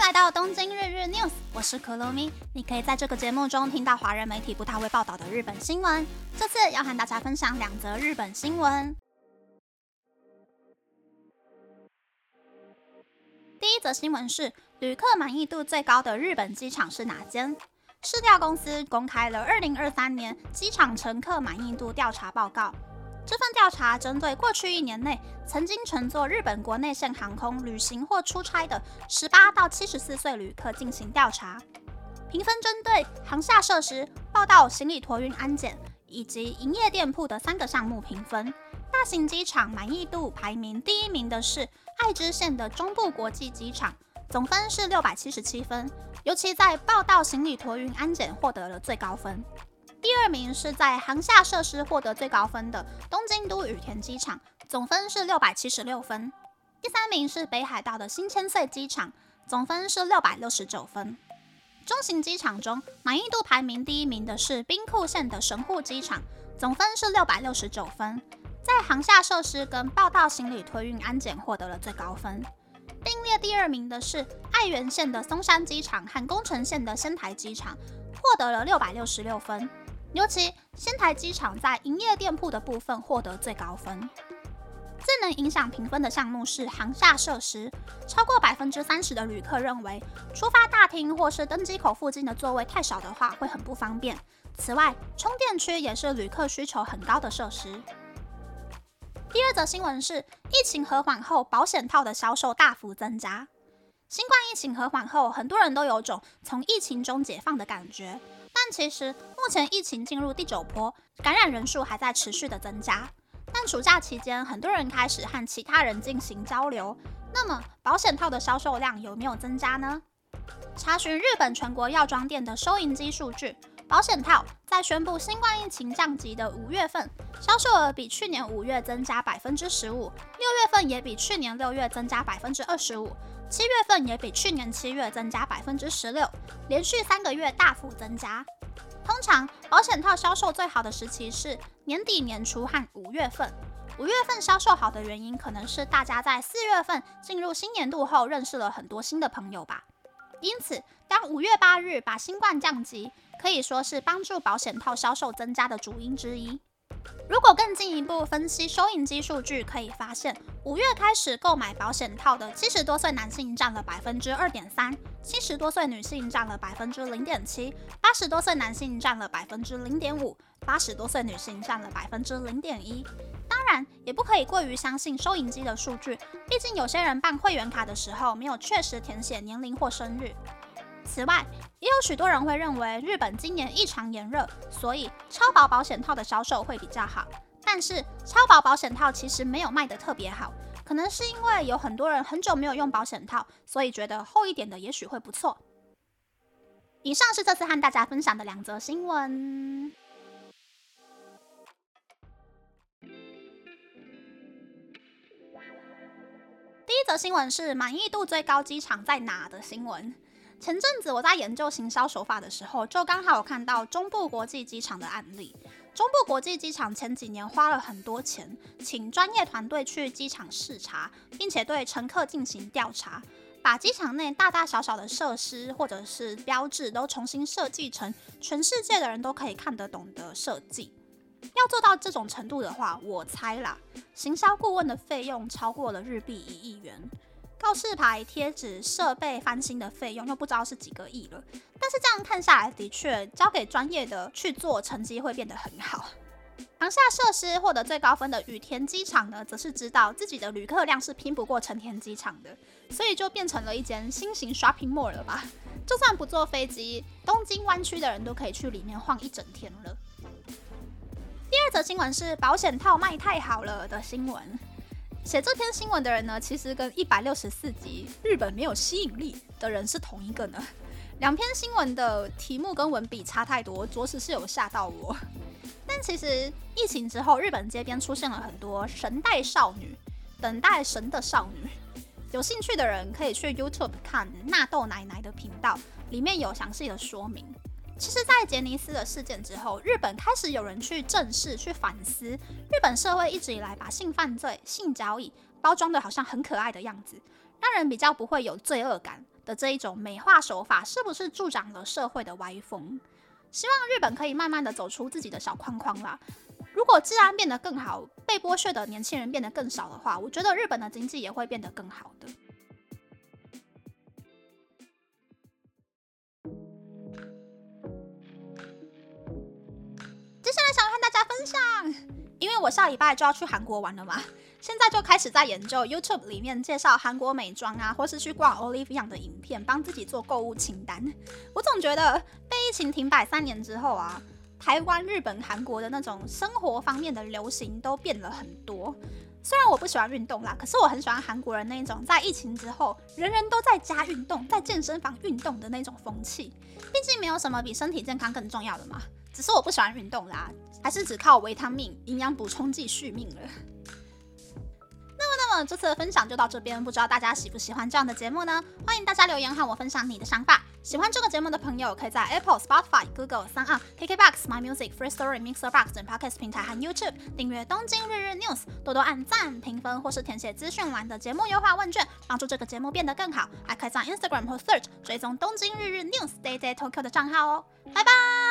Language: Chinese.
来到东京日日 news，我是可露咪。你可以在这个节目中听到华人媒体不太会报道的日本新闻。这次要和大家分享两则日本新闻。第一则新闻是，旅客满意度最高的日本机场是哪间？市调公司公开了二零二三年机场乘客满意度调查报告。这份调查针对过去一年内曾经乘坐日本国内线航空旅行或出差的十八到七十四岁旅客进行调查，评分针对航下设施、报到、行李托运、安检以及营业店铺的三个项目评分。大型机场满意度排名第一名的是爱知县的中部国际机场，总分是六百七十七分，尤其在报到、行李托运、安检获得了最高分。第二名是在航下设施获得最高分的东京都羽田机场，总分是六百七十六分。第三名是北海道的新千岁机场，总分是六百六十九分。中型机场中满意度排名第一名的是兵库县的神户机场，总分是六百六十九分，在航下设施跟报到行李托运安检获得了最高分。并列第二名的是爱媛县的松山机场和宫城县的仙台机场，获得了六百六十六分。尤其仙台机场在营业店铺的部分获得最高分。最能影响评分的项目是航下设施，超过百分之三十的旅客认为出发大厅或是登机口附近的座位太少的话会很不方便。此外，充电区也是旅客需求很高的设施。第二则新闻是疫情和缓后，保险套的销售大幅增加。新冠疫情和缓后，很多人都有种从疫情中解放的感觉。其实目前疫情进入第九波，感染人数还在持续的增加。但暑假期间，很多人开始和其他人进行交流。那么保险套的销售量有没有增加呢？查询日本全国药妆店的收银机数据，保险套在宣布新冠疫情降级的五月份，销售额比去年五月增加百分之十五，六月份也比去年六月增加百分之二十五。七月份也比去年七月增加百分之十六，连续三个月大幅增加。通常保险套销售最好的时期是年底年初和五月份。五月份销售好的原因，可能是大家在四月份进入新年度后认识了很多新的朋友吧。因此，当五月八日把新冠降级，可以说是帮助保险套销售增加的主因之一。如果更进一步分析收银机数据，可以发现，五月开始购买保险套的七十多岁男性占了百分之二点三，七十多岁女性占了百分之零点七，八十多岁男性占了百分之零点五，八十多岁女性占了百分之零点一。当然，也不可以过于相信收银机的数据，毕竟有些人办会员卡的时候没有确实填写年龄或生日。此外，也有许多人会认为日本今年异常炎热，所以超薄保险套的销售会比较好。但是超薄保险套其实没有卖得特别好，可能是因为有很多人很久没有用保险套，所以觉得厚一点的也许会不错。以上是这次和大家分享的两则新闻。第一则新闻是满意度最高机场在哪的新闻。前阵子我在研究行销手法的时候，就刚好有看到中部国际机场的案例。中部国际机场前几年花了很多钱，请专业团队去机场视察，并且对乘客进行调查，把机场内大大小小的设施或者是标志都重新设计成全世界的人都可以看得懂的设计。要做到这种程度的话，我猜啦，行销顾问的费用超过了日币一亿元。告示牌、贴纸、设备翻新的费用又不知道是几个亿了，但是这样看下来，的确交给专业的去做，成绩会变得很好。航厦设施获得最高分的羽田机场呢，则是知道自己的旅客量是拼不过成田机场的，所以就变成了一间新型 shopping mall 了吧？就算不坐飞机，东京湾区的人都可以去里面晃一整天了。第二则新闻是保险套卖太好了的新闻。写这篇新闻的人呢，其实跟一百六十四集日本没有吸引力的人是同一个呢。两篇新闻的题目跟文笔差太多，着实是有吓到我。但其实疫情之后，日本街边出现了很多神代少女，等待神的少女。有兴趣的人可以去 YouTube 看纳豆奶奶的频道，里面有详细的说明。其实，在杰尼斯的事件之后，日本开始有人去正视、去反思。日本社会一直以来把性犯罪、性交易包装的好像很可爱的样子，让人比较不会有罪恶感的这一种美化手法，是不是助长了社会的歪风？希望日本可以慢慢的走出自己的小框框啦。如果治安变得更好，被剥削的年轻人变得更少的话，我觉得日本的经济也会变得更好的。分享，因为我下礼拜就要去韩国玩了嘛，现在就开始在研究 YouTube 里面介绍韩国美妆啊，或是去逛 Olivia 的影片，帮自己做购物清单。我总觉得被疫情停摆三年之后啊。台湾、日本、韩国的那种生活方面的流行都变了很多。虽然我不喜欢运动啦，可是我很喜欢韩国人那种在疫情之后人人都在家运动、在健身房运动的那种风气。毕竟没有什么比身体健康更重要的嘛。只是我不喜欢运动啦，还是只靠维他命、营养补充剂续命了。那么那么这次的分享就到这边，不知道大家喜不喜欢这样的节目呢？欢迎大家留言和我分享你的想法。喜欢这个节目的朋友，可以在 Apple、Spotify、Google、三二、KKBox、My Music、Free Story、Mixer Box 等 Podcast 平台和 YouTube 订阅《东京日日 News》，多多按赞、评分或是填写资讯栏的节目优化问卷，帮助这个节目变得更好。还可以在 Instagram 或 Search 追踪《东京日日 News》Day Day Tokyo 的账号哦。拜拜。